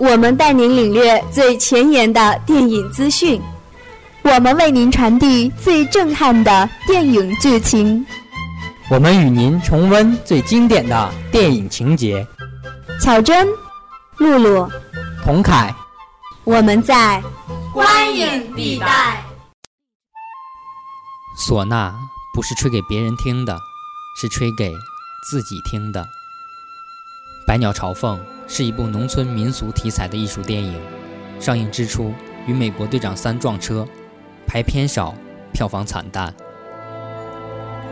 我们带您领略最前沿的电影资讯，我们为您传递最震撼的电影剧情，我们与您重温最经典的电影情节。巧珍、露露、童凯，我们在观影地带。唢呐不是吹给别人听的，是吹给自己听的。《百鸟朝凤》是一部农村民俗题材的艺术电影，上映之初与《美国队长三》撞车，排片少，票房惨淡。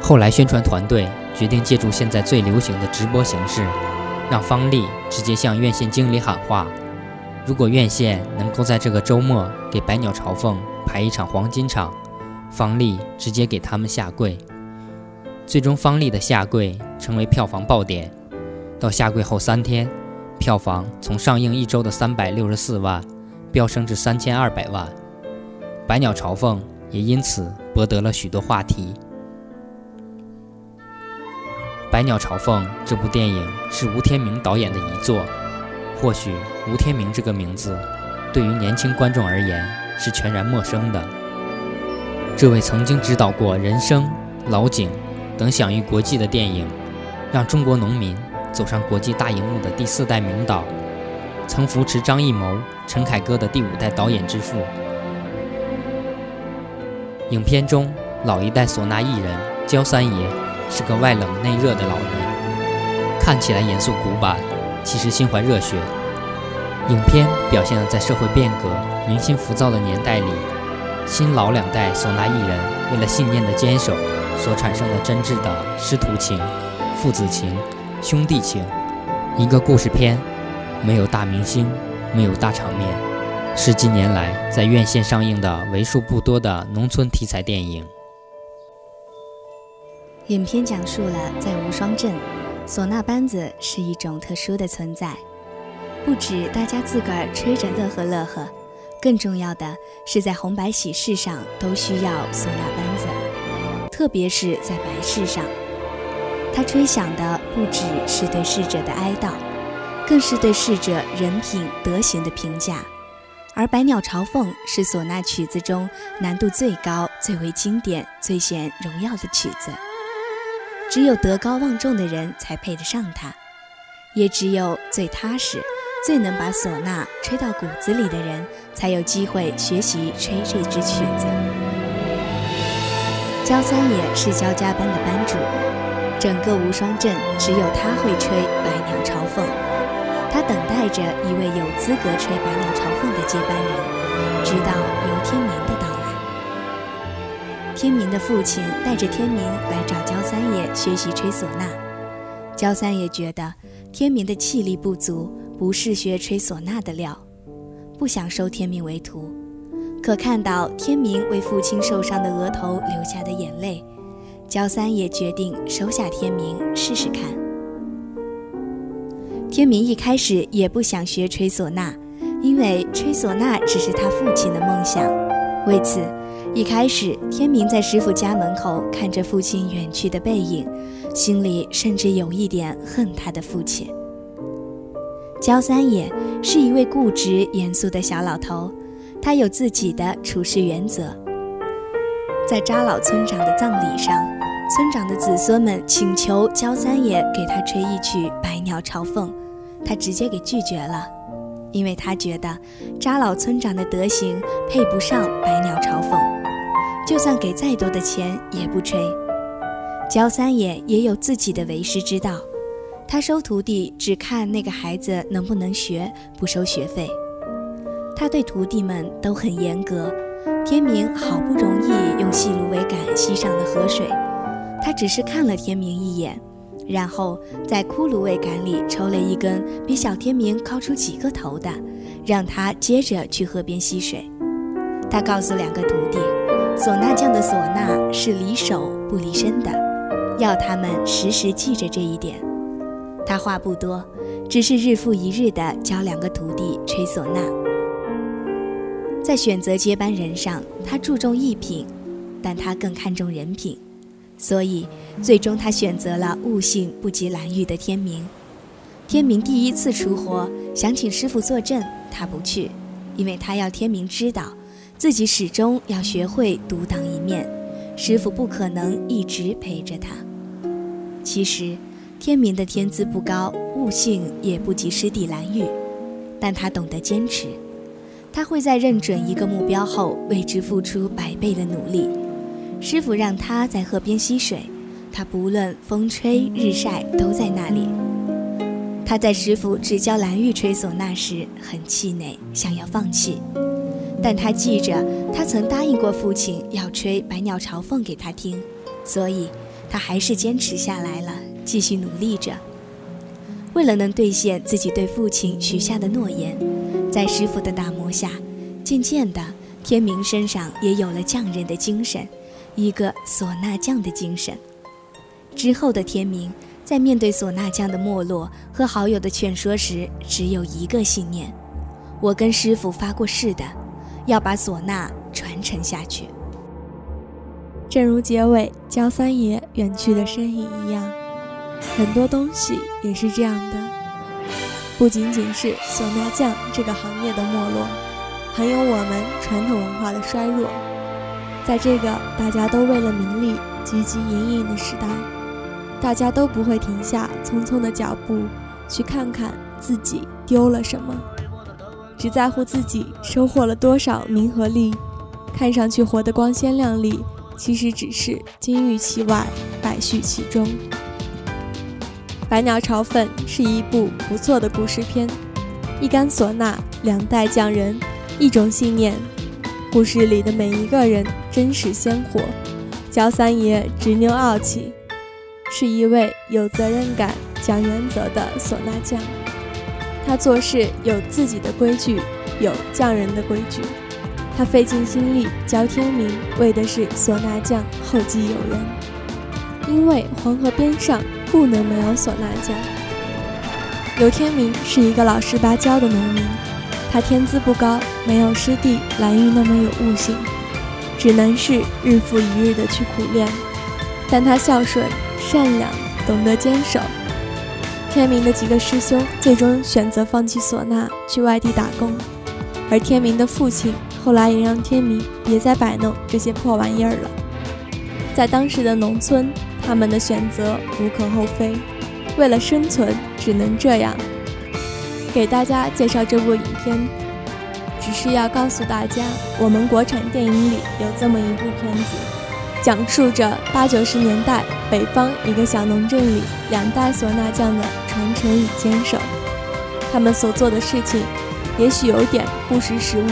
后来宣传团队决定借助现在最流行的直播形式。让方丽直接向院线经理喊话：如果院线能够在这个周末给《百鸟朝凤》排一场黄金场，方丽直接给他们下跪。最终，方丽的下跪成为票房爆点。到下跪后三天，票房从上映一周的三百六十四万飙升至三千二百万，《百鸟朝凤》也因此博得了许多话题。《百鸟朝凤》这部电影是吴天明导演的遗作，或许吴天明这个名字对于年轻观众而言是全然陌生的。这位曾经指导过《人生》《老井》等享誉国际的电影，让中国农民走上国际大荧幕的第四代名导，曾扶持张艺谋、陈凯歌的第五代导演之父。影片中老一代唢呐艺人焦三爷。是个外冷内热的老人，看起来严肃古板，其实心怀热血。影片表现了在社会变革、民心浮躁的年代里，新老两代唢呐艺人为了信念的坚守所产生的真挚的师徒情、父子情、兄弟情。一个故事片，没有大明星，没有大场面，是近年来在院线上映的为数不多的农村题材电影。影片讲述了在无双镇，唢呐班子是一种特殊的存在，不止大家自个儿吹着乐呵乐呵，更重要的是在红白喜事上都需要唢呐班子，特别是在白事上，它吹响的不只是对逝者的哀悼，更是对逝者人品德行的评价。而《百鸟朝凤》是唢呐曲子中难度最高、最为经典、最显荣耀的曲子。只有德高望重的人才配得上它，也只有最踏实、最能把唢呐吹到骨子里的人，才有机会学习吹这支曲子。焦三爷是焦家班的班主，整个无双镇只有他会吹《百鸟朝凤》，他等待着一位有资格吹《百鸟朝凤》的接班人，直到由天明的到来。天明的父亲带着天明来找焦三爷学习吹唢呐，焦三爷觉得天明的气力不足，不是学吹唢呐的料，不想收天明为徒。可看到天明为父亲受伤的额头流下的眼泪，焦三爷决定收下天明试试看。天明一开始也不想学吹唢呐，因为吹唢呐只是他父亲的梦想，为此。一开始，天明在师傅家门口看着父亲远去的背影，心里甚至有一点恨他的父亲。焦三爷是一位固执严肃的小老头，他有自己的处事原则。在扎老村长的葬礼上，村长的子孙们请求焦三爷给他吹一曲《百鸟朝凤》，他直接给拒绝了，因为他觉得扎老村长的德行配不上《百鸟朝凤》。就算给再多的钱也不吹。焦三爷也有自己的为师之道，他收徒弟只看那个孩子能不能学，不收学费。他对徒弟们都很严格。天明好不容易用细芦苇杆吸上了河水，他只是看了天明一眼，然后在枯芦苇杆里抽了一根比小天明高出几个头的，让他接着去河边吸水。他告诉两个徒弟。唢呐匠的唢呐是离手不离身的，要他们时时记着这一点。他话不多，只是日复一日地教两个徒弟吹唢呐。在选择接班人上，他注重艺品，但他更看重人品，所以最终他选择了悟性不及蓝玉的天明。天明第一次出活，想请师傅坐镇，他不去，因为他要天明知道，自己始终要学会独当一面，师傅不可能一直陪着他。其实，天明的天资不高，悟性也不及师弟蓝玉，但他懂得坚持。他会在认准一个目标后，为之付出百倍的努力。师傅让他在河边吸水，他不论风吹日晒都在那里。他在师傅只教蓝玉吹唢呐时很气馁，想要放弃，但他记着他曾答应过父亲要吹《百鸟朝凤》给他听，所以他还是坚持下来了，继续努力着。为了能兑现自己对父亲许下的诺言。在师傅的打磨下，渐渐的，天明身上也有了匠人的精神，一个唢呐匠的精神。之后的天明，在面对唢呐匠的没落和好友的劝说时，只有一个信念：我跟师傅发过誓的，要把唢呐传承下去。正如结尾焦三爷远去的身影一样，很多东西也是这样的。不仅仅是唢呐匠这个行业的没落，还有我们传统文化的衰弱。在这个大家都为了名利汲汲营营的时代，大家都不会停下匆匆的脚步，去看看自己丢了什么，只在乎自己收获了多少名和利。看上去活得光鲜亮丽，其实只是金玉其外，败絮其中。《百鸟朝凤》是一部不错的故事片，一杆唢呐，两代匠人，一种信念。故事里的每一个人真实鲜活。焦三爷执拗傲气，是一位有责任感、讲原则的唢呐匠。他做事有自己的规矩，有匠人的规矩。他费尽心力教天明，为的是唢呐匠后继有人。因为黄河边上。不能没有唢呐匠。刘天明是一个老实巴交的农民，他天资不高，没有师弟蓝玉那么有悟性，只能是日复一日的去苦练。但他孝顺、善良，懂得坚守。天明的几个师兄最终选择放弃唢呐，去外地打工，而天明的父亲后来也让天明别再摆弄这些破玩意儿了。在当时的农村。他们的选择无可厚非，为了生存只能这样。给大家介绍这部影片，只是要告诉大家，我们国产电影里有这么一部片子，讲述着八九十年代北方一个小农镇里两代唢呐匠的传承与坚守。他们所做的事情，也许有点不识时务，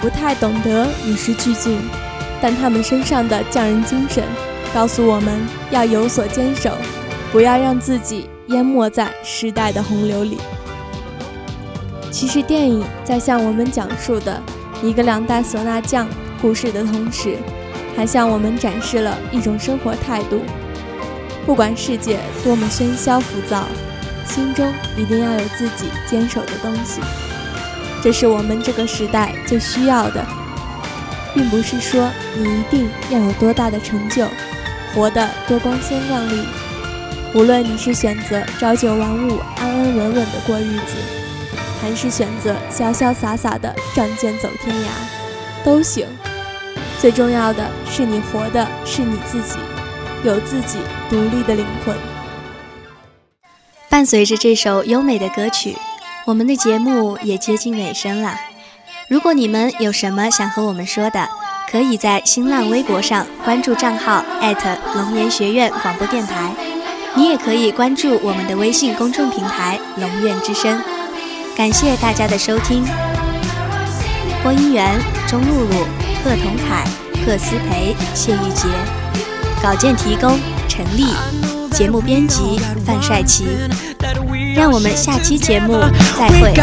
不太懂得与时俱进，但他们身上的匠人精神。告诉我们要有所坚守，不要让自己淹没在时代的洪流里。其实，电影在向我们讲述的一个两代唢呐匠故事的同时，还向我们展示了一种生活态度：不管世界多么喧嚣浮躁，心中一定要有自己坚守的东西。这是我们这个时代最需要的，并不是说你一定要有多大的成就。活得多光鲜亮丽，无论你是选择朝九晚五、安安稳稳的过日子，还是选择潇潇洒洒的仗剑走天涯，都行。最重要的是你活的是你自己，有自己独立的灵魂。伴随着这首优美的歌曲，我们的节目也接近尾声了。如果你们有什么想和我们说的，可以在新浪微博上关注账号龙岩学院广播电台，你也可以关注我们的微信公众平台龙院之声。感谢大家的收听。播音员：钟露露、贺同凯、贺思培、谢玉洁。稿件提供：陈丽。节目编辑：范帅奇。让我们下期节目再会。